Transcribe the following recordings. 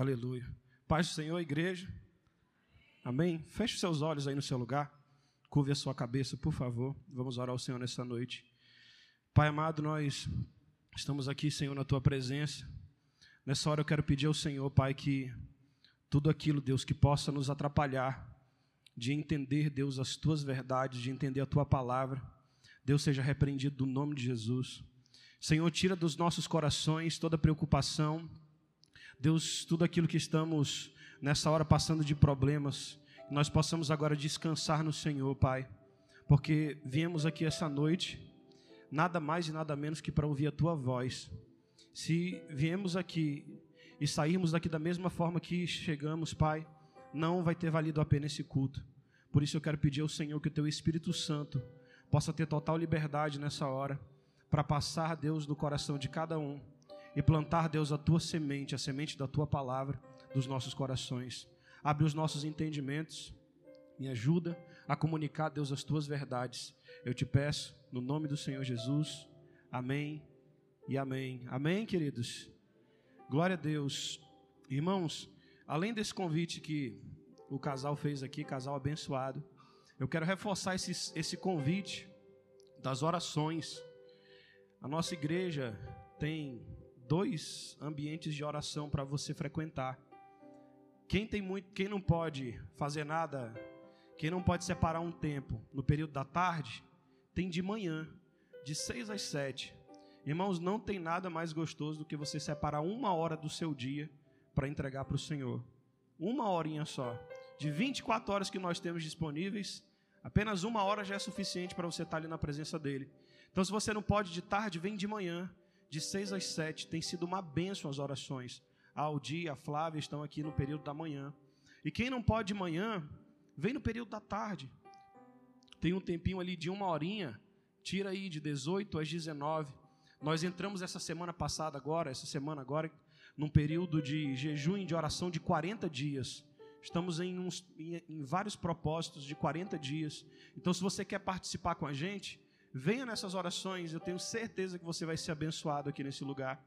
Aleluia. Paz do Senhor, igreja. Amém. Feche os seus olhos aí no seu lugar. Curve a sua cabeça, por favor. Vamos orar ao Senhor nessa noite. Pai amado, nós estamos aqui, Senhor, na tua presença. Nessa hora eu quero pedir ao Senhor, Pai, que tudo aquilo, Deus, que possa nos atrapalhar de entender, Deus, as tuas verdades, de entender a tua palavra, Deus seja repreendido no nome de Jesus. Senhor, tira dos nossos corações toda preocupação, Deus, tudo aquilo que estamos nessa hora passando de problemas, nós possamos agora descansar no Senhor, Pai, porque viemos aqui essa noite, nada mais e nada menos que para ouvir a Tua voz. Se viemos aqui e sairmos daqui da mesma forma que chegamos, Pai, não vai ter valido a pena esse culto. Por isso eu quero pedir ao Senhor que o Teu Espírito Santo possa ter total liberdade nessa hora, para passar, Deus, no coração de cada um e plantar, Deus, a tua semente, a semente da tua palavra dos nossos corações. Abre os nossos entendimentos, me ajuda a comunicar, Deus, as tuas verdades. Eu te peço, no nome do Senhor Jesus. Amém e amém. Amém, queridos? Glória a Deus. Irmãos, além desse convite que o casal fez aqui, casal abençoado, eu quero reforçar esse, esse convite das orações. A nossa igreja tem dois ambientes de oração para você frequentar. Quem tem muito, quem não pode fazer nada, quem não pode separar um tempo no período da tarde, tem de manhã, de seis às sete. Irmãos, não tem nada mais gostoso do que você separar uma hora do seu dia para entregar para o Senhor. Uma horinha só. De 24 horas que nós temos disponíveis, apenas uma hora já é suficiente para você estar ali na presença dele. Então, se você não pode de tarde, vem de manhã de 6 às 7, tem sido uma bênção as orações. A Aldi, a Flávia estão aqui no período da manhã. E quem não pode de manhã, vem no período da tarde. Tem um tempinho ali de uma horinha, tira aí de 18 às 19. Nós entramos essa semana passada agora, essa semana agora, num período de jejum e de oração de 40 dias. Estamos em, uns, em, em vários propósitos de 40 dias. Então, se você quer participar com a gente, Venha nessas orações, eu tenho certeza que você vai ser abençoado aqui nesse lugar.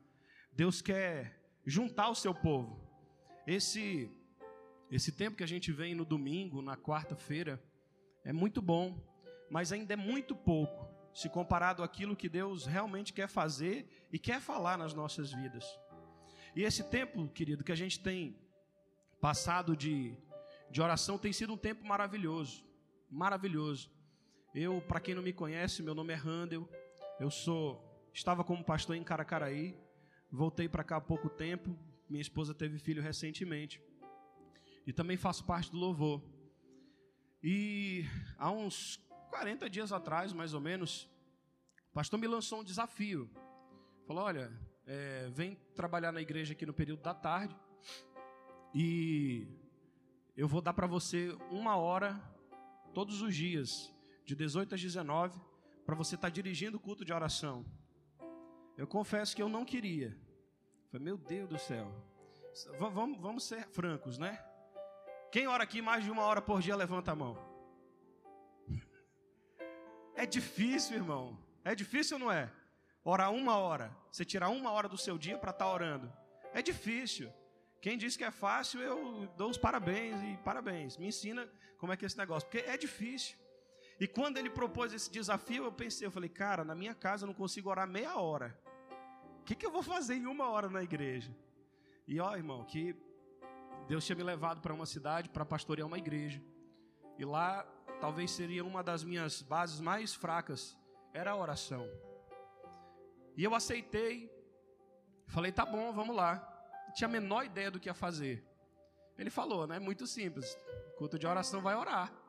Deus quer juntar o seu povo. Esse esse tempo que a gente vem no domingo, na quarta-feira, é muito bom, mas ainda é muito pouco se comparado àquilo que Deus realmente quer fazer e quer falar nas nossas vidas. E esse tempo, querido, que a gente tem passado de, de oração tem sido um tempo maravilhoso, maravilhoso. Eu, para quem não me conhece, meu nome é Randall. Eu sou estava como pastor em Caracaraí, voltei para cá há pouco tempo. Minha esposa teve filho recentemente. E também faço parte do louvor. E há uns 40 dias atrás, mais ou menos, o pastor me lançou um desafio. Falou: Olha, é, vem trabalhar na igreja aqui no período da tarde. E eu vou dar para você uma hora todos os dias de 18 às 19, para você estar tá dirigindo o culto de oração. Eu confesso que eu não queria. Falei, meu Deus do céu. Vamos, vamos ser francos, né? Quem ora aqui mais de uma hora por dia, levanta a mão. É difícil, irmão. É difícil ou não é? Orar uma hora. Você tirar uma hora do seu dia para estar tá orando. É difícil. Quem diz que é fácil, eu dou os parabéns e parabéns. Me ensina como é que é esse negócio. Porque é difícil. E quando ele propôs esse desafio, eu pensei, eu falei, cara, na minha casa eu não consigo orar meia hora. O que, que eu vou fazer em uma hora na igreja? E ó, irmão, que Deus tinha me levado para uma cidade para pastorear uma igreja. E lá talvez seria uma das minhas bases mais fracas, era a oração. E eu aceitei, falei, tá bom, vamos lá. Não tinha a menor ideia do que ia fazer. Ele falou, né? Muito simples. Culto de oração vai orar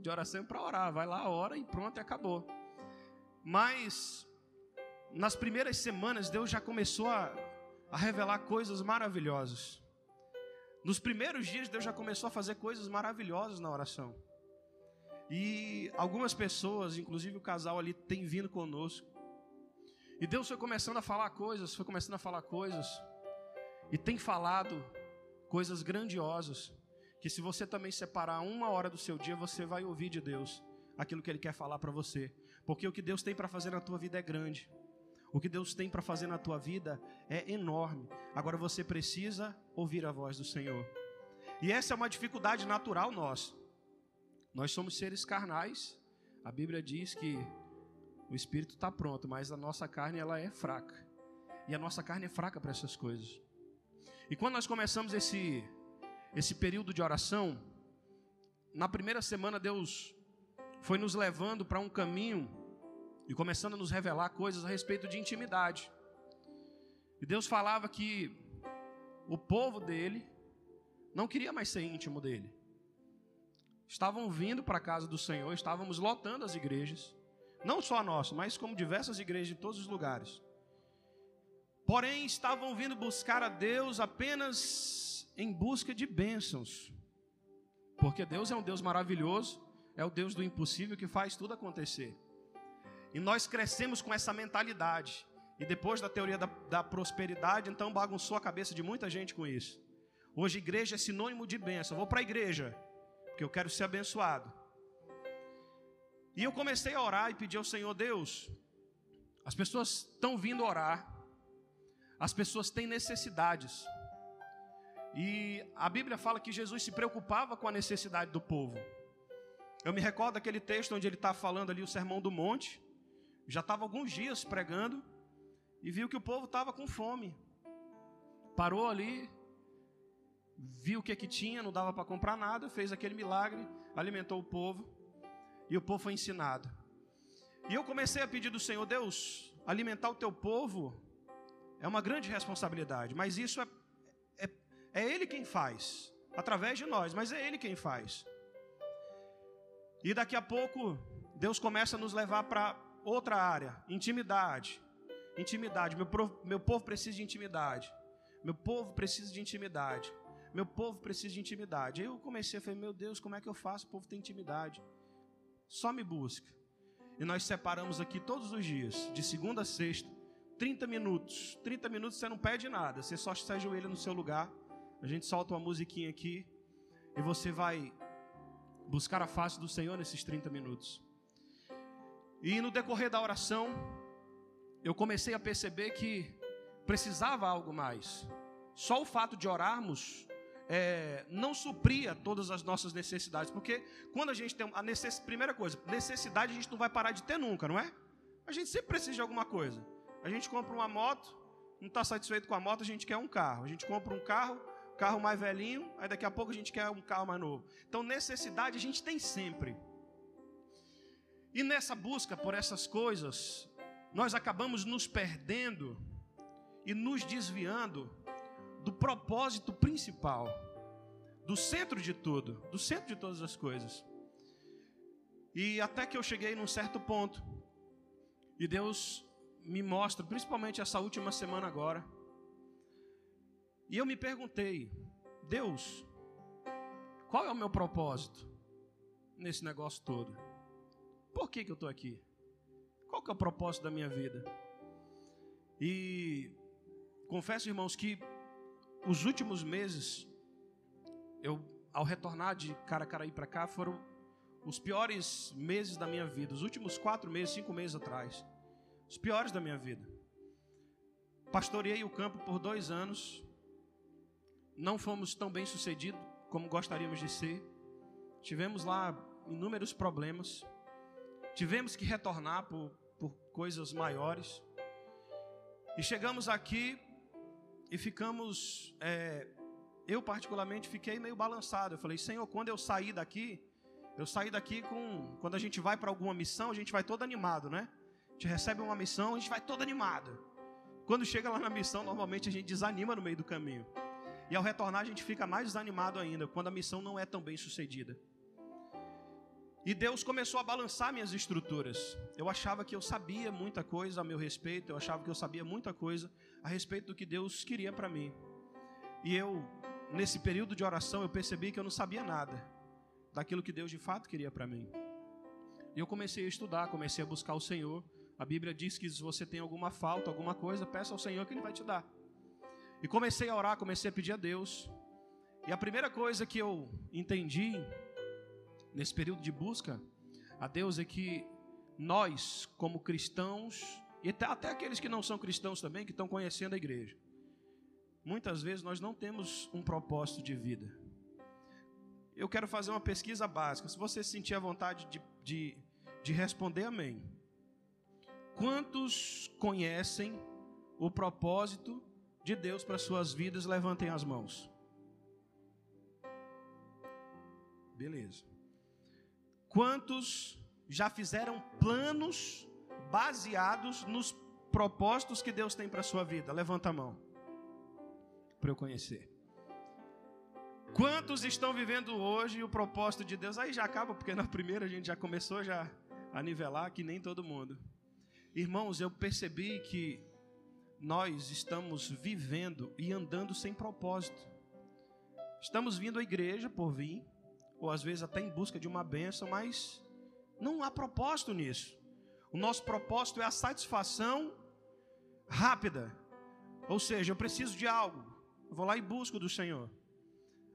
de oração para orar. Vai lá, ora e pronto, e acabou. Mas nas primeiras semanas Deus já começou a, a revelar coisas maravilhosas. Nos primeiros dias Deus já começou a fazer coisas maravilhosas na oração. E algumas pessoas, inclusive o casal ali, tem vindo conosco. E Deus foi começando a falar coisas, foi começando a falar coisas. E tem falado coisas grandiosas que se você também separar uma hora do seu dia, você vai ouvir de Deus aquilo que Ele quer falar para você. Porque o que Deus tem para fazer na tua vida é grande. O que Deus tem para fazer na tua vida é enorme. Agora você precisa ouvir a voz do Senhor. E essa é uma dificuldade natural nossa. Nós somos seres carnais. A Bíblia diz que o espírito está pronto, mas a nossa carne ela é fraca. E a nossa carne é fraca para essas coisas. E quando nós começamos esse esse período de oração, na primeira semana Deus foi nos levando para um caminho e começando a nos revelar coisas a respeito de intimidade. E Deus falava que o povo dele não queria mais ser íntimo dele. Estavam vindo para a casa do Senhor, estávamos lotando as igrejas, não só a nossa, mas como diversas igrejas de todos os lugares. Porém, estavam vindo buscar a Deus apenas em busca de bênçãos. Porque Deus é um Deus maravilhoso, é o Deus do impossível que faz tudo acontecer. E nós crescemos com essa mentalidade. E depois da teoria da, da, prosperidade, então bagunçou a cabeça de muita gente com isso. Hoje, igreja é sinônimo de bênção. Eu vou para a igreja, porque eu quero ser abençoado. E eu comecei a orar e pedir ao Senhor Deus. As pessoas estão vindo orar, as pessoas têm necessidades. E a Bíblia fala que Jesus se preocupava com a necessidade do povo. Eu me recordo daquele texto onde ele está falando ali o sermão do monte já estava alguns dias pregando e viu que o povo estava com fome. Parou ali, viu o que, que tinha, não dava para comprar nada, fez aquele milagre, alimentou o povo e o povo foi ensinado. E eu comecei a pedir do Senhor, Deus, alimentar o teu povo é uma grande responsabilidade, mas isso é, é, Ele quem faz, através de nós, mas é Ele quem faz. E daqui a pouco, Deus começa a nos levar para outra área, intimidade. Intimidade. Meu, meu povo precisa de intimidade. Meu povo precisa de intimidade. Meu povo precisa de intimidade. Aí eu comecei a falar, meu Deus, como é que eu faço? O povo tem intimidade. Só me busca. E nós separamos aqui todos os dias, de segunda a sexta, 30 minutos. 30 minutos você não pede nada, você só se ajoelha no seu lugar. A gente solta uma musiquinha aqui e você vai buscar a face do Senhor nesses 30 minutos. E no decorrer da oração, eu comecei a perceber que precisava algo mais. Só o fato de orarmos é, não supria todas as nossas necessidades, porque quando a gente tem a necessidade, primeira coisa, necessidade a gente não vai parar de ter nunca, não é? A gente sempre precisa de alguma coisa. A gente compra uma moto, não está satisfeito com a moto, a gente quer um carro. A gente compra um carro, carro mais velhinho, aí daqui a pouco a gente quer um carro mais novo. Então necessidade a gente tem sempre. E nessa busca por essas coisas, nós acabamos nos perdendo e nos desviando do propósito principal, do centro de tudo, do centro de todas as coisas. E até que eu cheguei num certo ponto, e Deus me mostra, principalmente essa última semana agora, e eu me perguntei, Deus, qual é o meu propósito nesse negócio todo? Por que, que eu estou aqui? Qual que é o propósito da minha vida? E confesso, irmãos, que os últimos meses, eu, ao retornar de Caracaraí para cá, foram os piores meses da minha vida. Os últimos quatro meses, cinco meses atrás. Os piores da minha vida. Pastoreei o campo por dois anos. Não fomos tão bem sucedidos como gostaríamos de ser. Tivemos lá inúmeros problemas. Tivemos que retornar por, por coisas maiores. E chegamos aqui e ficamos. É, eu, particularmente, fiquei meio balançado. Eu falei, Senhor, quando eu sair daqui, eu saí daqui com. Quando a gente vai para alguma missão, a gente vai todo animado, né? A gente recebe uma missão, a gente vai todo animado. Quando chega lá na missão, normalmente a gente desanima no meio do caminho. E ao retornar, a gente fica mais desanimado ainda, quando a missão não é tão bem sucedida. E Deus começou a balançar minhas estruturas. Eu achava que eu sabia muita coisa a meu respeito, eu achava que eu sabia muita coisa a respeito do que Deus queria para mim. E eu, nesse período de oração, eu percebi que eu não sabia nada daquilo que Deus de fato queria para mim. E eu comecei a estudar, comecei a buscar o Senhor. A Bíblia diz que se você tem alguma falta, alguma coisa, peça ao Senhor que Ele vai te dar. E comecei a orar, comecei a pedir a Deus. E a primeira coisa que eu entendi nesse período de busca a Deus é que nós, como cristãos, e até aqueles que não são cristãos também, que estão conhecendo a igreja. Muitas vezes nós não temos um propósito de vida. Eu quero fazer uma pesquisa básica. Se você sentir a vontade de, de, de responder, amém. Quantos conhecem o propósito de Deus para suas vidas? Levantem as mãos. Beleza. Quantos já fizeram planos baseados nos propósitos que Deus tem para sua vida? Levanta a mão. Para eu conhecer. Quantos estão vivendo hoje o propósito de Deus? Aí já acaba, porque na primeira a gente já começou já a nivelar que nem todo mundo. Irmãos, eu percebi que nós estamos vivendo e andando sem propósito. Estamos vindo à igreja por vir, ou às vezes até em busca de uma benção, mas não há propósito nisso. O nosso propósito é a satisfação rápida. Ou seja, eu preciso de algo. Eu vou lá e busco do Senhor.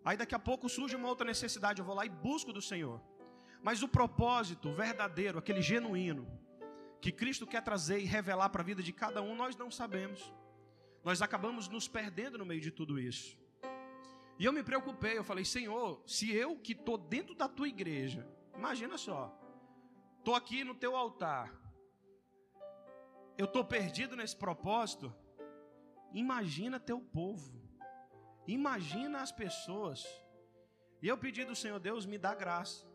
Aí daqui a pouco surge uma outra necessidade, eu vou lá e busco do Senhor. Mas o propósito verdadeiro, aquele genuíno, que Cristo quer trazer e revelar para a vida de cada um, nós não sabemos. Nós acabamos nos perdendo no meio de tudo isso. E eu me preocupei, eu falei, Senhor, se eu que estou dentro da tua igreja, imagina só, estou aqui no teu altar, eu estou perdido nesse propósito, imagina teu povo, imagina as pessoas. E eu pedi do Senhor Deus, me dá graça,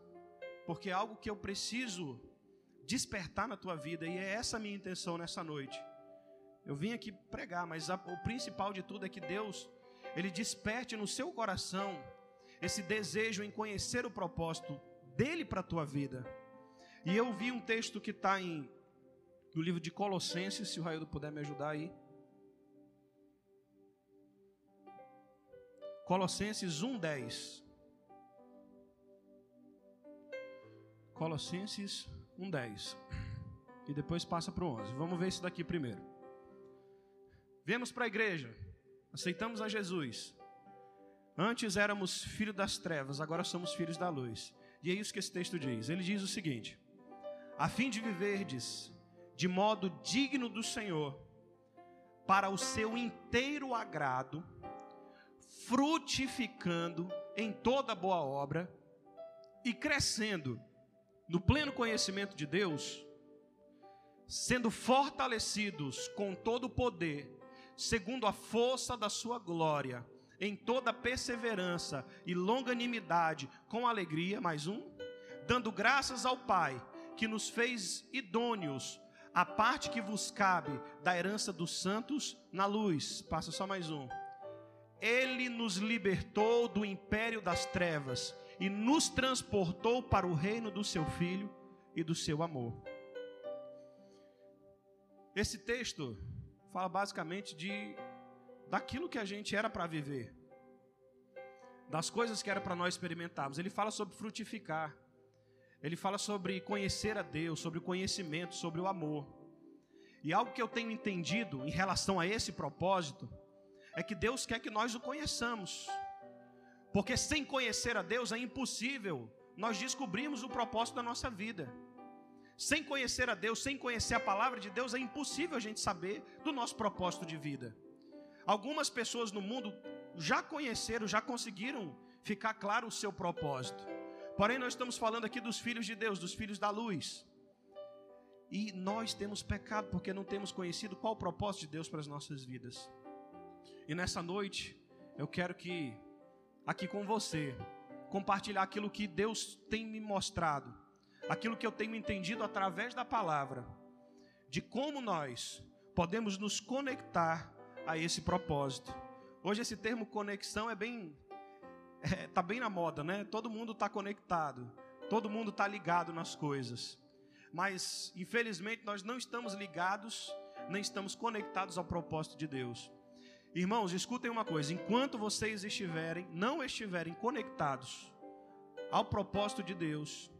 porque é algo que eu preciso despertar na tua vida, e é essa a minha intenção nessa noite. Eu vim aqui pregar, mas a, o principal de tudo é que Deus, Ele desperte no seu coração esse desejo em conhecer o propósito dele para a tua vida. E eu vi um texto que está no livro de Colossenses, se o Raildo puder me ajudar aí. Colossenses 1:10. Colossenses 1:10. E depois passa para o 11. Vamos ver isso daqui primeiro. Vemos para a igreja. Aceitamos a Jesus. Antes éramos filhos das trevas, agora somos filhos da luz. E é isso que esse texto diz. Ele diz o seguinte: a fim de viverdes de modo digno do Senhor, para o seu inteiro agrado, frutificando em toda boa obra e crescendo no pleno conhecimento de Deus, sendo fortalecidos com todo o poder, segundo a força da sua glória, em toda perseverança e longanimidade, com alegria, mais um, dando graças ao Pai, que nos fez idôneos a parte que vos cabe da herança dos santos na luz. Passa só mais um. Ele nos libertou do império das trevas e nos transportou para o reino do seu filho e do seu amor. Esse texto fala basicamente de daquilo que a gente era para viver, das coisas que era para nós experimentarmos. Ele fala sobre frutificar. Ele fala sobre conhecer a Deus, sobre o conhecimento, sobre o amor. E algo que eu tenho entendido em relação a esse propósito é que Deus quer que nós o conheçamos. Porque sem conhecer a Deus é impossível nós descobrirmos o propósito da nossa vida. Sem conhecer a Deus, sem conhecer a palavra de Deus, é impossível a gente saber do nosso propósito de vida. Algumas pessoas no mundo já conheceram, já conseguiram ficar claro o seu propósito. Porém, nós estamos falando aqui dos filhos de Deus, dos filhos da luz. E nós temos pecado porque não temos conhecido qual o propósito de Deus para as nossas vidas. E nessa noite, eu quero que, aqui com você, compartilhar aquilo que Deus tem me mostrado, aquilo que eu tenho entendido através da palavra, de como nós podemos nos conectar a esse propósito. Hoje esse termo conexão é bem é, tá bem na moda, né? Todo mundo está conectado, todo mundo está ligado nas coisas. Mas, infelizmente, nós não estamos ligados, nem estamos conectados ao propósito de Deus. Irmãos, escutem uma coisa: enquanto vocês estiverem, não estiverem conectados ao propósito de Deus,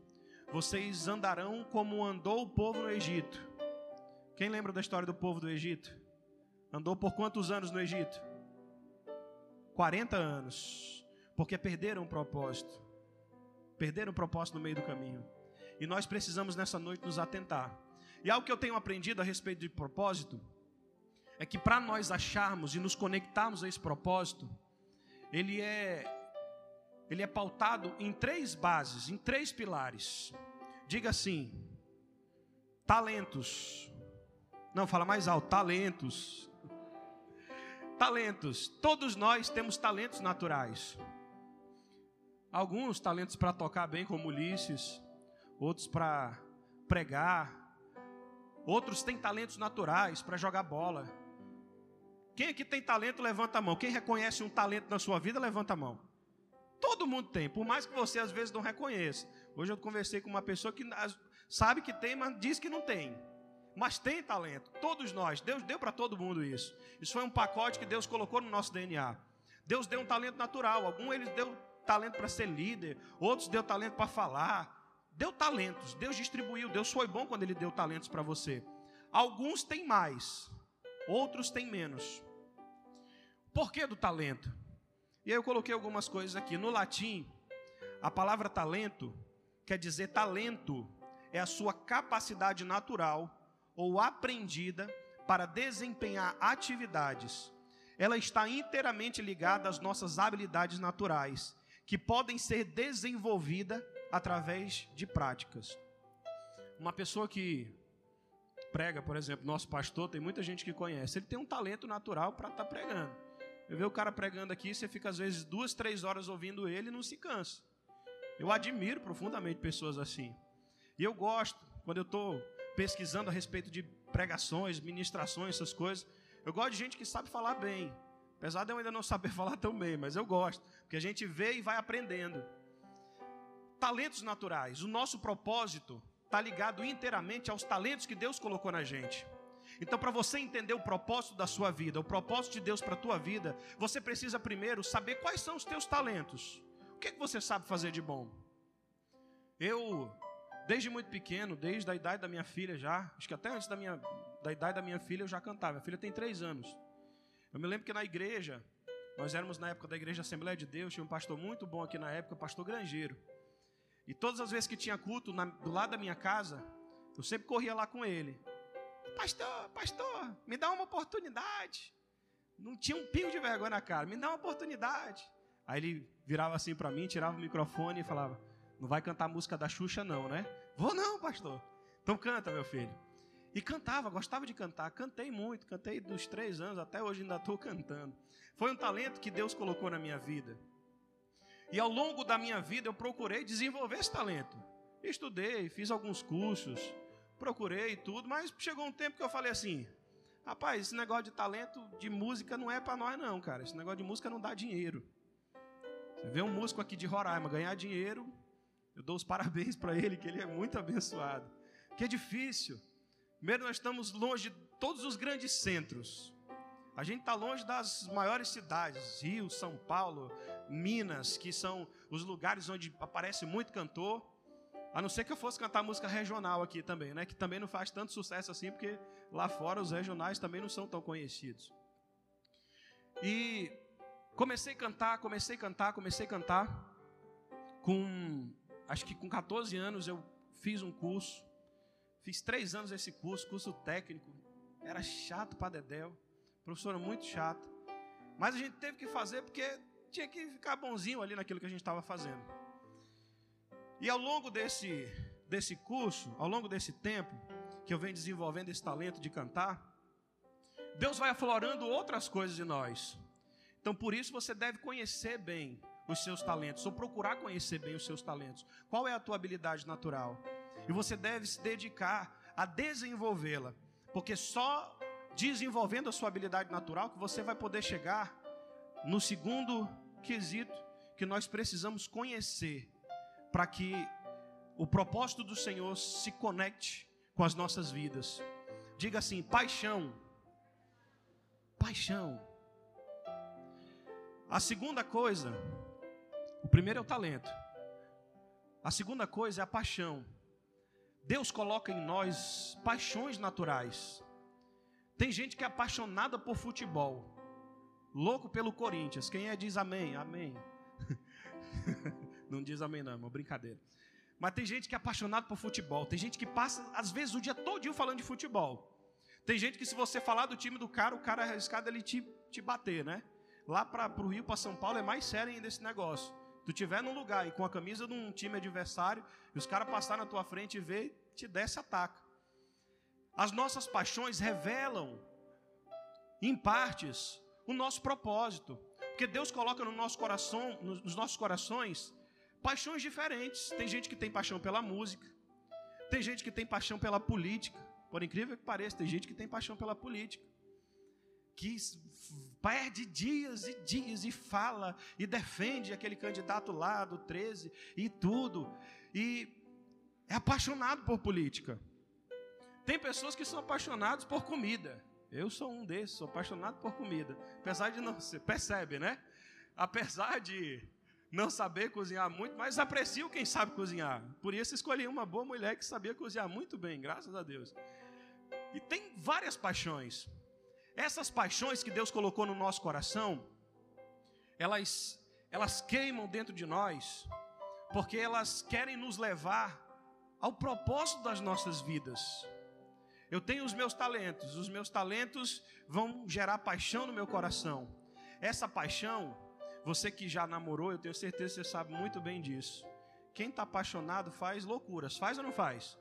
vocês andarão como andou o povo no Egito. Quem lembra da história do povo do Egito? Andou por quantos anos no Egito? 40 anos porque perderam o propósito. Perderam o propósito no meio do caminho. E nós precisamos nessa noite nos atentar. E algo que eu tenho aprendido a respeito de propósito é que para nós acharmos e nos conectarmos a esse propósito, ele é ele é pautado em três bases, em três pilares. Diga assim: talentos. Não, fala mais alto, talentos. Talentos. Todos nós temos talentos naturais. Alguns talentos para tocar bem, como Ulisses, outros para pregar, outros têm talentos naturais para jogar bola. Quem aqui tem talento, levanta a mão. Quem reconhece um talento na sua vida, levanta a mão. Todo mundo tem, por mais que você às vezes não reconheça. Hoje eu conversei com uma pessoa que sabe que tem, mas diz que não tem. Mas tem talento, todos nós. Deus deu para todo mundo isso. Isso foi um pacote que Deus colocou no nosso DNA. Deus deu um talento natural. Algum ele deu talento para ser líder, outros deu talento para falar. Deu talentos, Deus distribuiu. Deus foi bom quando Ele deu talentos para você. Alguns têm mais, outros têm menos. Por que do talento? E aí eu coloquei algumas coisas aqui. No latim, a palavra talento quer dizer talento é a sua capacidade natural ou aprendida para desempenhar atividades. Ela está inteiramente ligada às nossas habilidades naturais, que podem ser desenvolvidas através de práticas. Uma pessoa que prega, por exemplo, nosso pastor, tem muita gente que conhece, ele tem um talento natural para estar tá pregando. Eu vejo o cara pregando aqui, você fica às vezes duas, três horas ouvindo ele e não se cansa. Eu admiro profundamente pessoas assim. E eu gosto, quando eu estou pesquisando a respeito de pregações, ministrações, essas coisas, eu gosto de gente que sabe falar bem. Apesar de eu ainda não saber falar tão bem, mas eu gosto, porque a gente vê e vai aprendendo. Talentos naturais. O nosso propósito está ligado inteiramente aos talentos que Deus colocou na gente. Então, para você entender o propósito da sua vida, o propósito de Deus para a tua vida, você precisa primeiro saber quais são os teus talentos. O que, é que você sabe fazer de bom? Eu, desde muito pequeno, desde a idade da minha filha já, acho que até antes da, minha, da idade da minha filha eu já cantava. Minha filha tem três anos. Eu me lembro que na igreja, nós éramos na época da igreja Assembleia de Deus, tinha um pastor muito bom aqui na época, o pastor Grangeiro. E todas as vezes que tinha culto na, do lado da minha casa, eu sempre corria lá com ele. Pastor, pastor, me dá uma oportunidade. Não tinha um pingo de vergonha na cara, me dá uma oportunidade. Aí ele virava assim para mim, tirava o microfone e falava: Não vai cantar a música da Xuxa, não, né? Vou não, pastor. Então canta, meu filho. E cantava, gostava de cantar. Cantei muito, cantei dos três anos, até hoje ainda estou cantando. Foi um talento que Deus colocou na minha vida. E ao longo da minha vida eu procurei desenvolver esse talento. Estudei, fiz alguns cursos, procurei tudo, mas chegou um tempo que eu falei assim: rapaz, esse negócio de talento de música não é para nós, não, cara. Esse negócio de música não dá dinheiro. Você vê um músico aqui de Roraima ganhar dinheiro, eu dou os parabéns para ele, que ele é muito abençoado. Que é difícil. Primeiro, nós estamos longe de todos os grandes centros. A gente está longe das maiores cidades, Rio, São Paulo, Minas, que são os lugares onde aparece muito cantor. A não ser que eu fosse cantar música regional aqui também, né? Que também não faz tanto sucesso assim, porque lá fora os regionais também não são tão conhecidos. E comecei a cantar, comecei a cantar, comecei a cantar. Com, acho que com 14 anos eu fiz um curso. Fiz três anos esse curso, curso técnico. Era chato para Dedéu. Professora muito chata. Mas a gente teve que fazer porque tinha que ficar bonzinho ali naquilo que a gente estava fazendo. E ao longo desse, desse curso, ao longo desse tempo, que eu venho desenvolvendo esse talento de cantar, Deus vai aflorando outras coisas de nós. Então, por isso, você deve conhecer bem os seus talentos, ou procurar conhecer bem os seus talentos. Qual é a tua habilidade natural? E você deve se dedicar a desenvolvê-la, porque só desenvolvendo a sua habilidade natural, que você vai poder chegar no segundo quesito que nós precisamos conhecer para que o propósito do Senhor se conecte com as nossas vidas. Diga assim: paixão. Paixão. A segunda coisa, o primeiro é o talento. A segunda coisa é a paixão. Deus coloca em nós paixões naturais. Tem gente que é apaixonada por futebol, louco pelo Corinthians. Quem é diz amém? Amém. não diz amém, não, é uma brincadeira. Mas tem gente que é apaixonado por futebol. Tem gente que passa, às vezes, o dia todo falando de futebol. Tem gente que, se você falar do time do cara, o cara arriscado ele te, te bater, né? Lá para o Rio, para São Paulo, é mais sério ainda esse negócio. Tu tiver num lugar e com a camisa de um time adversário, e os caras passarem na tua frente e ver, te desce ataca. As nossas paixões revelam, em partes, o nosso propósito. Porque Deus coloca no nosso coração, nos nossos corações, paixões diferentes. Tem gente que tem paixão pela música, tem gente que tem paixão pela política. Por incrível que pareça, tem gente que tem paixão pela política. Que perde dias e dias e fala e defende aquele candidato lá do 13 e tudo. E é apaixonado por política. Tem pessoas que são apaixonadas por comida. Eu sou um desses, sou apaixonado por comida. Apesar de não ser, percebe, né? Apesar de não saber cozinhar muito, mas aprecio quem sabe cozinhar. Por isso escolhi uma boa mulher que sabia cozinhar muito bem, graças a Deus. E tem várias paixões. Essas paixões que Deus colocou no nosso coração, elas, elas queimam dentro de nós, porque elas querem nos levar ao propósito das nossas vidas. Eu tenho os meus talentos, os meus talentos vão gerar paixão no meu coração. Essa paixão, você que já namorou, eu tenho certeza que você sabe muito bem disso. Quem está apaixonado faz loucuras, faz ou não faz?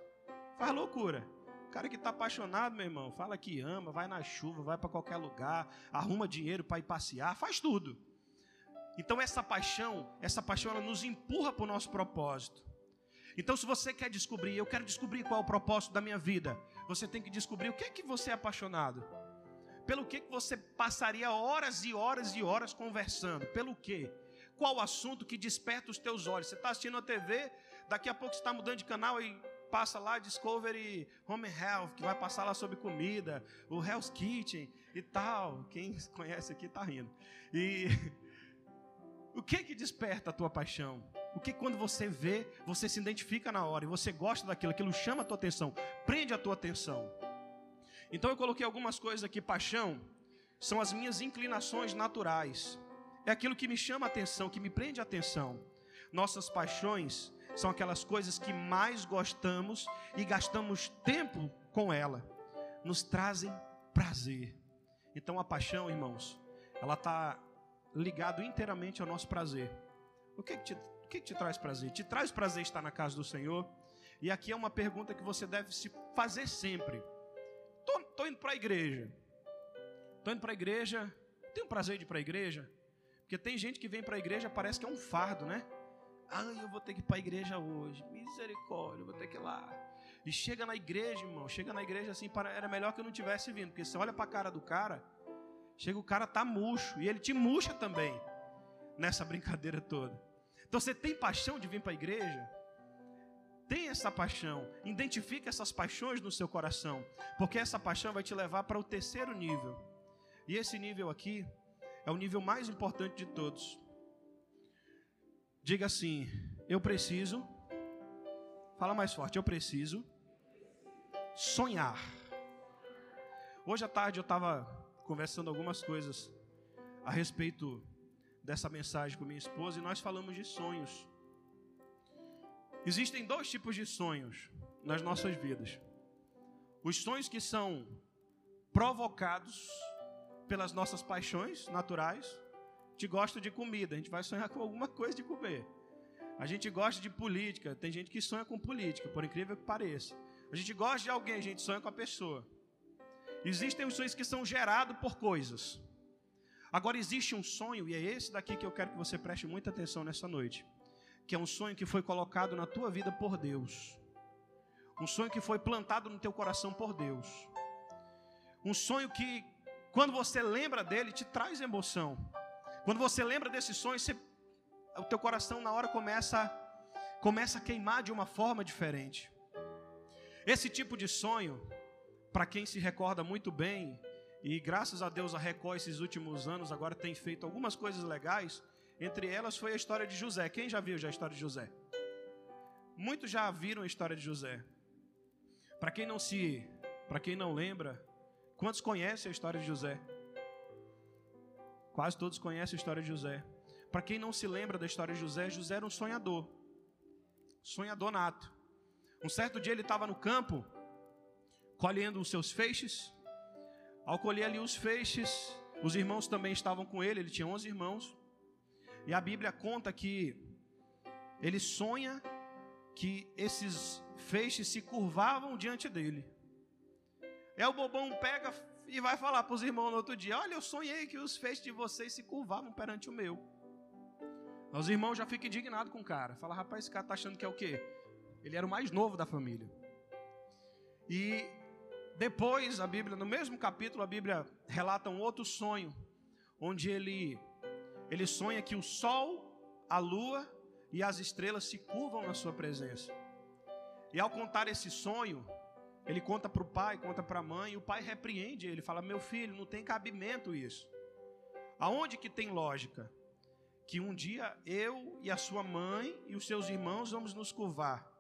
Faz loucura. O cara que está apaixonado, meu irmão, fala que ama, vai na chuva, vai para qualquer lugar, arruma dinheiro para ir passear, faz tudo. Então essa paixão, essa paixão ela nos empurra para o nosso propósito. Então se você quer descobrir, eu quero descobrir qual é o propósito da minha vida, você tem que descobrir o que é que você é apaixonado. Pelo que, você passaria horas e horas e horas conversando? Pelo quê? Qual o assunto que desperta os teus olhos? Você está assistindo a TV, daqui a pouco você está mudando de canal e passa lá Discovery Home Health, que vai passar lá sobre comida, o Hell's Kitchen e tal. Quem conhece aqui está rindo. E o que que desperta a tua paixão? O que quando você vê, você se identifica na hora e você gosta daquilo, aquilo chama a tua atenção, prende a tua atenção. Então eu coloquei algumas coisas aqui, paixão são as minhas inclinações naturais. É aquilo que me chama a atenção, que me prende a atenção. Nossas paixões são aquelas coisas que mais gostamos e gastamos tempo com ela. Nos trazem prazer. Então a paixão, irmãos, ela está ligado inteiramente ao nosso prazer. O que, que te o que te traz prazer? Te traz prazer estar na casa do Senhor? E aqui é uma pergunta que você deve se fazer sempre. Estou indo para a igreja. Estou indo para a igreja. Tenho prazer de ir para a igreja? Porque tem gente que vem para a igreja, parece que é um fardo, né? Ah, eu vou ter que ir para a igreja hoje. Misericórdia, eu vou ter que ir lá. E chega na igreja, irmão. Chega na igreja assim, era melhor que eu não tivesse vindo. Porque você olha para a cara do cara, chega o cara tá murcho. E ele te murcha também. Nessa brincadeira toda. Então você tem paixão de vir para a igreja? Tem essa paixão, identifica essas paixões no seu coração, porque essa paixão vai te levar para o terceiro nível. E esse nível aqui é o nível mais importante de todos. Diga assim: eu preciso. Fala mais forte, eu preciso sonhar. Hoje à tarde eu estava conversando algumas coisas a respeito dessa mensagem com minha esposa e nós falamos de sonhos. Existem dois tipos de sonhos nas nossas vidas: os sonhos que são provocados pelas nossas paixões naturais. A gente gosta de comida, a gente vai sonhar com alguma coisa de comer. A gente gosta de política, tem gente que sonha com política, por incrível que pareça. A gente gosta de alguém, a gente sonha com a pessoa. Existem os sonhos que são gerados por coisas. Agora existe um sonho, e é esse daqui que eu quero que você preste muita atenção nessa noite. Que é um sonho que foi colocado na tua vida por Deus. Um sonho que foi plantado no teu coração por Deus. Um sonho que, quando você lembra dele, te traz emoção. Quando você lembra desse sonho, você, o teu coração na hora começa, começa a queimar de uma forma diferente. Esse tipo de sonho, para quem se recorda muito bem, e graças a Deus a Record esses últimos anos agora tem feito algumas coisas legais. Entre elas foi a história de José. Quem já viu já a história de José? Muitos já viram a história de José. Para quem não se, para quem não lembra, quantos conhecem a história de José? Quase todos conhecem a história de José. Para quem não se lembra da história de José, José era um sonhador. sonhador nato. Um certo dia ele estava no campo, colhendo os seus feixes. Ao colher ali os feixes, os irmãos também estavam com ele, ele tinha 11 irmãos. E a Bíblia conta que ele sonha que esses feixes se curvavam diante dele. É o bobão pega e vai falar para os irmãos no outro dia: Olha, eu sonhei que os feixes de vocês se curvavam perante o meu. Os irmãos já ficam indignados com o cara. Fala, rapaz, esse cara está achando que é o quê? Ele era o mais novo da família. E depois, a Bíblia, no mesmo capítulo, a Bíblia relata um outro sonho, onde ele, ele sonha que o sol, a lua e as estrelas se curvam na sua presença. E ao contar esse sonho, ele conta para o pai, conta para a mãe, e o pai repreende ele, fala: Meu filho, não tem cabimento isso. Aonde que tem lógica? Que um dia eu e a sua mãe e os seus irmãos vamos nos curvar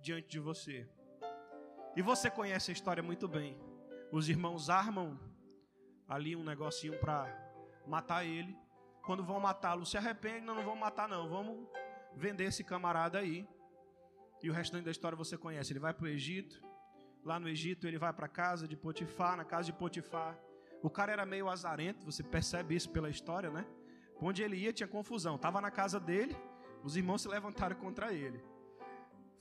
diante de você. E você conhece a história muito bem. Os irmãos armam ali um negocinho para matar ele. Quando vão matá-lo, se arrependem, não, não vão matar não, vamos vender esse camarada aí. E o restante da história você conhece. Ele vai para o Egito. Lá no Egito ele vai para a casa de Potifar, na casa de Potifar. O cara era meio azarento, você percebe isso pela história, né? Onde ele ia tinha confusão. Estava na casa dele, os irmãos se levantaram contra ele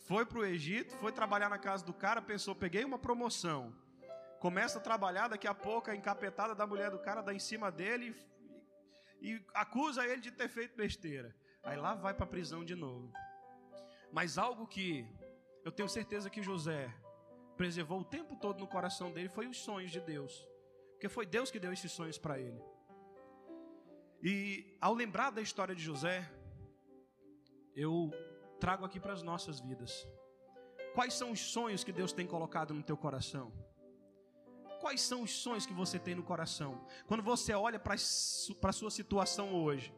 foi para o Egito, foi trabalhar na casa do cara, pensou, peguei uma promoção. Começa a trabalhar, daqui a pouco a encapetada da mulher do cara dá em cima dele e, acusa ele de ter feito besteira. Aí lá vai para a prisão de novo. Mas algo que eu tenho certeza que José preservou o tempo todo no coração dele foi os sonhos de Deus. Porque foi Deus que deu esses sonhos para ele. E ao lembrar da história de José, eu trago aqui para as nossas vidas. Quais são os sonhos que Deus tem colocado no teu coração? Quais são os sonhos que você tem no coração? Quando você olha para a sua situação hoje,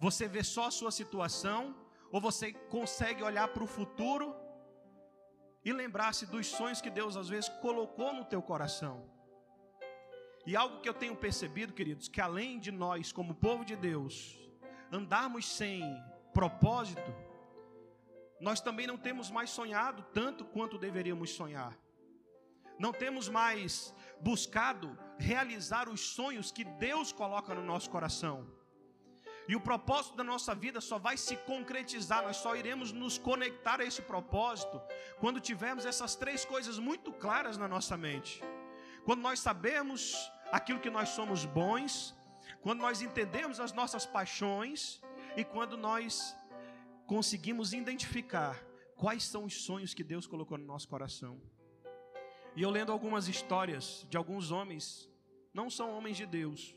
você vê só a sua situação ou você consegue olhar para o futuro e lembrar-se dos sonhos que Deus às vezes colocou no teu coração? E algo que eu tenho percebido, queridos, que além de nós, como povo de Deus, andarmos sem propósito, nós também não temos mais sonhado tanto quanto deveríamos sonhar. Não temos mais buscado realizar os sonhos que Deus coloca no nosso coração. E o propósito da nossa vida só vai se concretizar, nós só iremos nos conectar a esse propósito quando tivermos essas três coisas muito claras na nossa mente. Quando nós sabemos aquilo que nós somos bons, quando nós entendemos as nossas paixões e quando nós conseguimos identificar quais são os sonhos que Deus colocou no nosso coração. E eu lendo algumas histórias de alguns homens, não são homens de Deus,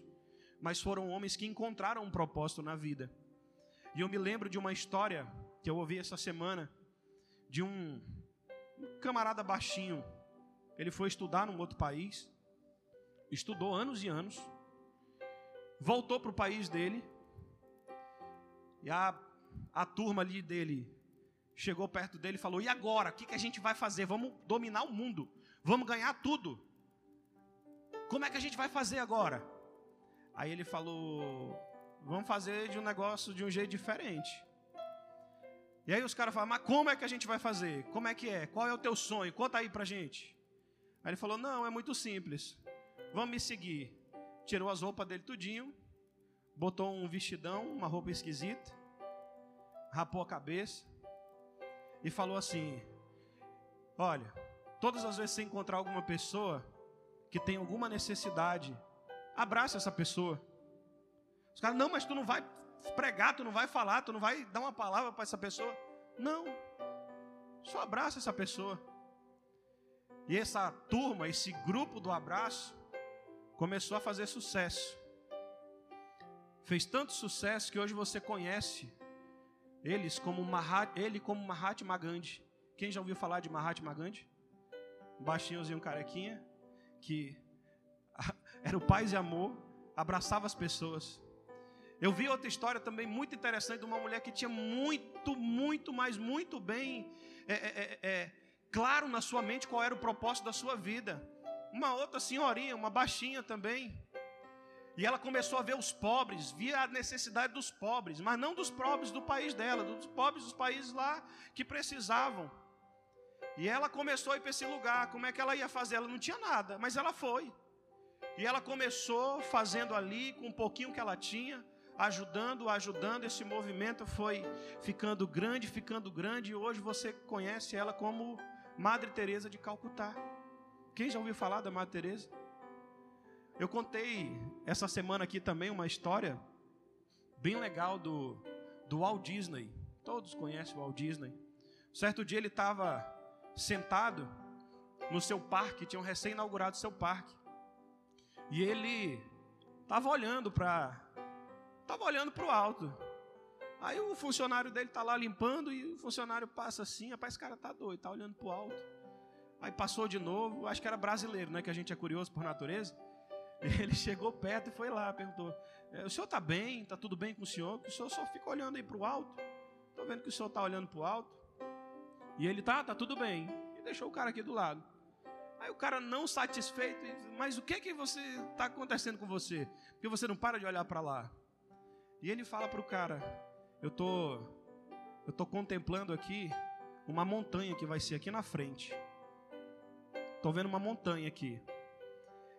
mas foram homens que encontraram um propósito na vida. E eu me lembro de uma história que eu ouvi essa semana de um, um camarada baixinho. Ele foi estudar num outro país, estudou anos e anos, voltou para o país dele, e a a turma ali dele chegou perto dele e falou: E agora? O que, que a gente vai fazer? Vamos dominar o mundo, vamos ganhar tudo. Como é que a gente vai fazer agora? Aí ele falou: Vamos fazer de um negócio de um jeito diferente. E aí os caras falaram: Mas como é que a gente vai fazer? Como é que é? Qual é o teu sonho? Conta aí pra gente. Aí ele falou: Não, é muito simples. Vamos me seguir. Tirou as roupas dele tudinho, botou um vestidão, uma roupa esquisita rapou a cabeça e falou assim: Olha, todas as vezes que você encontrar alguma pessoa que tem alguma necessidade, abraça essa pessoa. Os caras, não, mas tu não vai pregar, tu não vai falar, tu não vai dar uma palavra para essa pessoa. Não, só abraça essa pessoa. E essa turma, esse grupo do abraço, começou a fazer sucesso. Fez tanto sucesso que hoje você conhece eles como Mahat, ele como Mahatma Gandhi. Quem já ouviu falar de Mahatma Gandhi? Baixinhozinho carequinha, que era o paz e amor, abraçava as pessoas. Eu vi outra história também muito interessante de uma mulher que tinha muito, muito, mas muito bem é, é, é, é, claro na sua mente qual era o propósito da sua vida. Uma outra senhorinha, uma baixinha também. E ela começou a ver os pobres, via a necessidade dos pobres, mas não dos pobres do país dela, dos pobres dos países lá que precisavam. E ela começou a ir para esse lugar. Como é que ela ia fazer? Ela não tinha nada, mas ela foi. E ela começou fazendo ali, com um pouquinho que ela tinha, ajudando, ajudando. Esse movimento foi ficando grande, ficando grande. E hoje você conhece ela como Madre Teresa de Calcutá. Quem já ouviu falar da Madre Teresa? Eu contei essa semana aqui também uma história bem legal do, do Walt Disney. Todos conhecem o Walt Disney. Certo dia ele estava sentado no seu parque, tinham recém-inaugurado seu parque. E ele estava olhando para estava olhando para o alto. Aí o funcionário dele está lá limpando e o funcionário passa assim, rapaz, esse cara tá doido, está olhando para o alto. Aí passou de novo, acho que era brasileiro, né? Que a gente é curioso por natureza. Ele chegou perto e foi lá, perguntou: é, O senhor está bem? Está tudo bem com o senhor? o senhor só fica olhando aí para o alto. Estou vendo que o senhor está olhando para o alto. E ele tá, tá tudo bem. E deixou o cara aqui do lado. Aí o cara não satisfeito, mas o que que você está acontecendo com você? Porque você não para de olhar para lá. E ele fala para o cara: Eu tô, eu tô contemplando aqui uma montanha que vai ser aqui na frente. Estou vendo uma montanha aqui.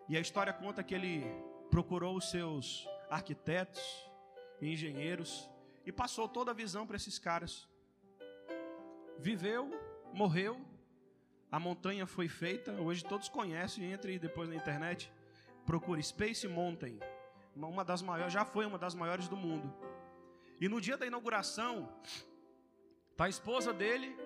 E a história conta que ele procurou os seus arquitetos, engenheiros e passou toda a visão para esses caras. Viveu, morreu, a montanha foi feita. Hoje todos conhecem, entre depois na internet, procure Space Mountain, uma das maiores, já foi uma das maiores do mundo. E no dia da inauguração, tá a esposa dele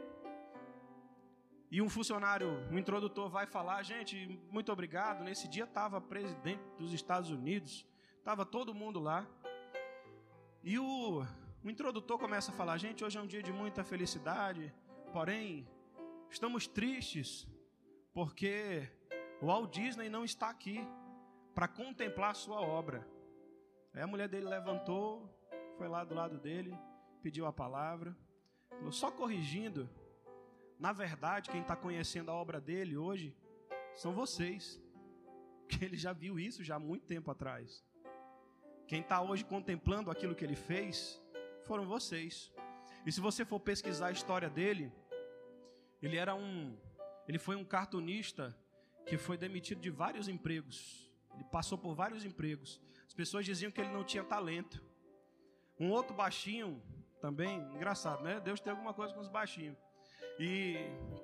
e um funcionário, um introdutor vai falar, gente, muito obrigado. Nesse dia estava presidente dos Estados Unidos, estava todo mundo lá. E o, o introdutor começa a falar, gente, hoje é um dia de muita felicidade, porém, estamos tristes porque o Walt Disney não está aqui para contemplar sua obra. Aí a mulher dele levantou, foi lá do lado dele, pediu a palavra, falou, só corrigindo, na verdade, quem está conhecendo a obra dele hoje são vocês. Que ele já viu isso já há muito tempo atrás. Quem está hoje contemplando aquilo que ele fez foram vocês. E se você for pesquisar a história dele, ele era um, ele foi um cartunista que foi demitido de vários empregos. Ele passou por vários empregos. As pessoas diziam que ele não tinha talento. Um outro baixinho também, engraçado, né? Deus tem alguma coisa com os baixinhos. E,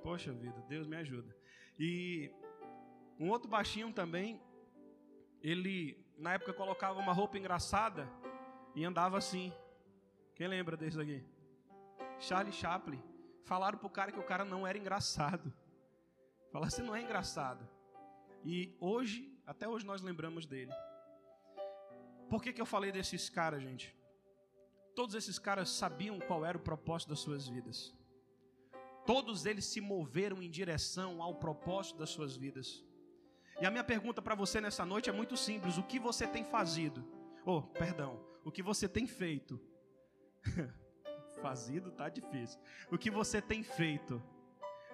poxa vida, Deus me ajuda. E um outro baixinho também, ele na época colocava uma roupa engraçada e andava assim. Quem lembra desse aqui? Charlie Chaplin. Falaram pro cara que o cara não era engraçado. Falaram assim, não é engraçado. E hoje, até hoje nós lembramos dele. Por que, que eu falei desses caras, gente? Todos esses caras sabiam qual era o propósito das suas vidas. Todos eles se moveram em direção ao propósito das suas vidas. E a minha pergunta para você nessa noite é muito simples: o que você tem fazido? Oh, perdão, o que você tem feito? Fazido tá difícil. O que você tem feito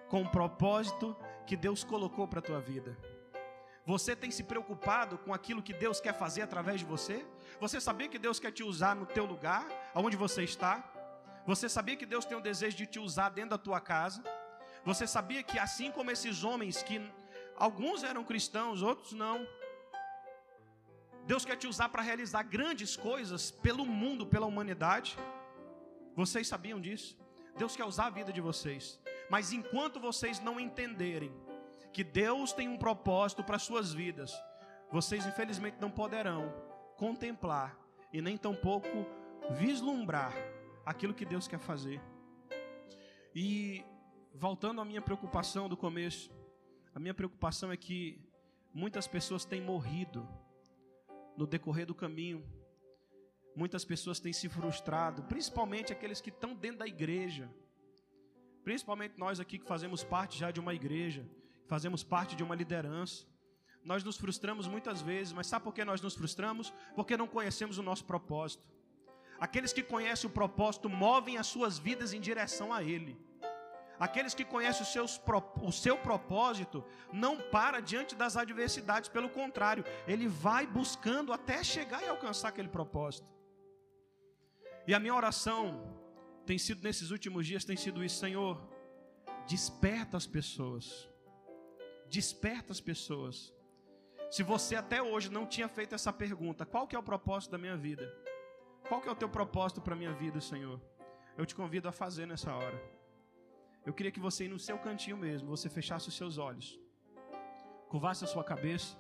com o propósito que Deus colocou para a tua vida? Você tem se preocupado com aquilo que Deus quer fazer através de você? Você sabia que Deus quer te usar no teu lugar, aonde você está? Você sabia que Deus tem o desejo de te usar dentro da tua casa? Você sabia que assim como esses homens que alguns eram cristãos, outros não, Deus quer te usar para realizar grandes coisas pelo mundo, pela humanidade? Vocês sabiam disso? Deus quer usar a vida de vocês. Mas enquanto vocês não entenderem que Deus tem um propósito para suas vidas, vocês infelizmente não poderão contemplar e nem tampouco vislumbrar aquilo que Deus quer fazer. E voltando à minha preocupação do começo, a minha preocupação é que muitas pessoas têm morrido no decorrer do caminho. Muitas pessoas têm se frustrado, principalmente aqueles que estão dentro da igreja. Principalmente nós aqui que fazemos parte já de uma igreja, fazemos parte de uma liderança. Nós nos frustramos muitas vezes, mas sabe por que nós nos frustramos? Porque não conhecemos o nosso propósito. Aqueles que conhecem o propósito movem as suas vidas em direção a Ele. Aqueles que conhecem os seus, o seu propósito não para diante das adversidades, pelo contrário, ele vai buscando até chegar e alcançar aquele propósito. E a minha oração tem sido nesses últimos dias tem sido isso, Senhor, desperta as pessoas. Desperta as pessoas. Se você até hoje não tinha feito essa pergunta, qual que é o propósito da minha vida? Qual que é o teu propósito para a minha vida, Senhor? Eu te convido a fazer nessa hora. Eu queria que você, no seu cantinho mesmo, você fechasse os seus olhos, curvasse a sua cabeça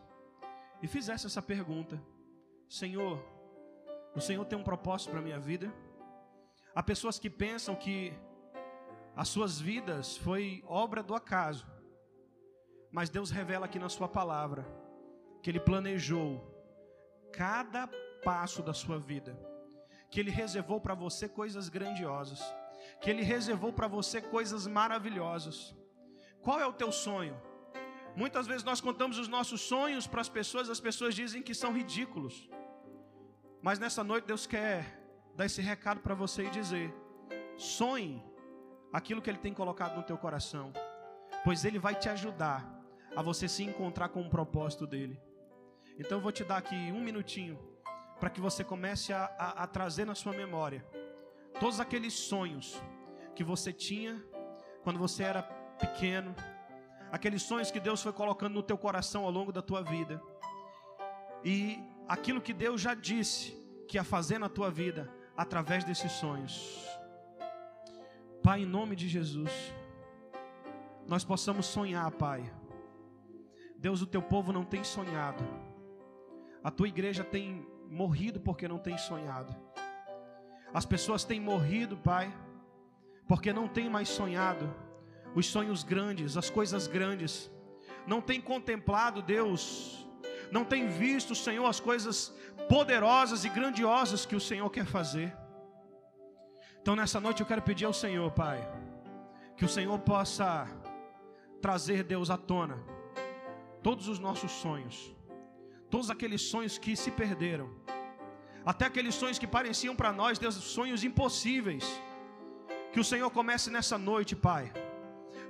e fizesse essa pergunta: Senhor, o Senhor tem um propósito para a minha vida? Há pessoas que pensam que as suas vidas foi obra do acaso, mas Deus revela aqui na Sua palavra que Ele planejou cada passo da sua vida, que Ele reservou para você coisas grandiosas que Ele reservou para você coisas maravilhosas. Qual é o teu sonho? Muitas vezes nós contamos os nossos sonhos para as pessoas, as pessoas dizem que são ridículos. Mas nessa noite Deus quer dar esse recado para você e dizer: sonhe aquilo que Ele tem colocado no teu coração, pois Ele vai te ajudar a você se encontrar com o propósito dele. Então eu vou te dar aqui um minutinho para que você comece a, a, a trazer na sua memória todos aqueles sonhos que você tinha quando você era pequeno, aqueles sonhos que Deus foi colocando no teu coração ao longo da tua vida, e aquilo que Deus já disse que ia fazer na tua vida através desses sonhos. Pai, em nome de Jesus, nós possamos sonhar, Pai. Deus, o teu povo não tem sonhado, a tua igreja tem morrido porque não tem sonhado. As pessoas têm morrido, Pai, porque não têm mais sonhado os sonhos grandes, as coisas grandes, não têm contemplado Deus, não têm visto, Senhor, as coisas poderosas e grandiosas que o Senhor quer fazer. Então, nessa noite eu quero pedir ao Senhor, Pai, que o Senhor possa trazer, Deus, à tona todos os nossos sonhos, todos aqueles sonhos que se perderam até aqueles sonhos que pareciam para nós, Deus, sonhos impossíveis. Que o Senhor comece nessa noite, Pai,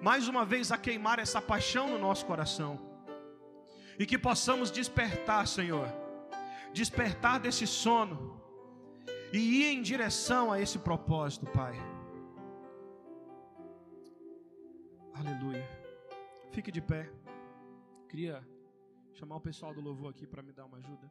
mais uma vez a queimar essa paixão no nosso coração. E que possamos despertar, Senhor, despertar desse sono e ir em direção a esse propósito, Pai. Aleluia. Fique de pé. Queria chamar o pessoal do louvor aqui para me dar uma ajuda.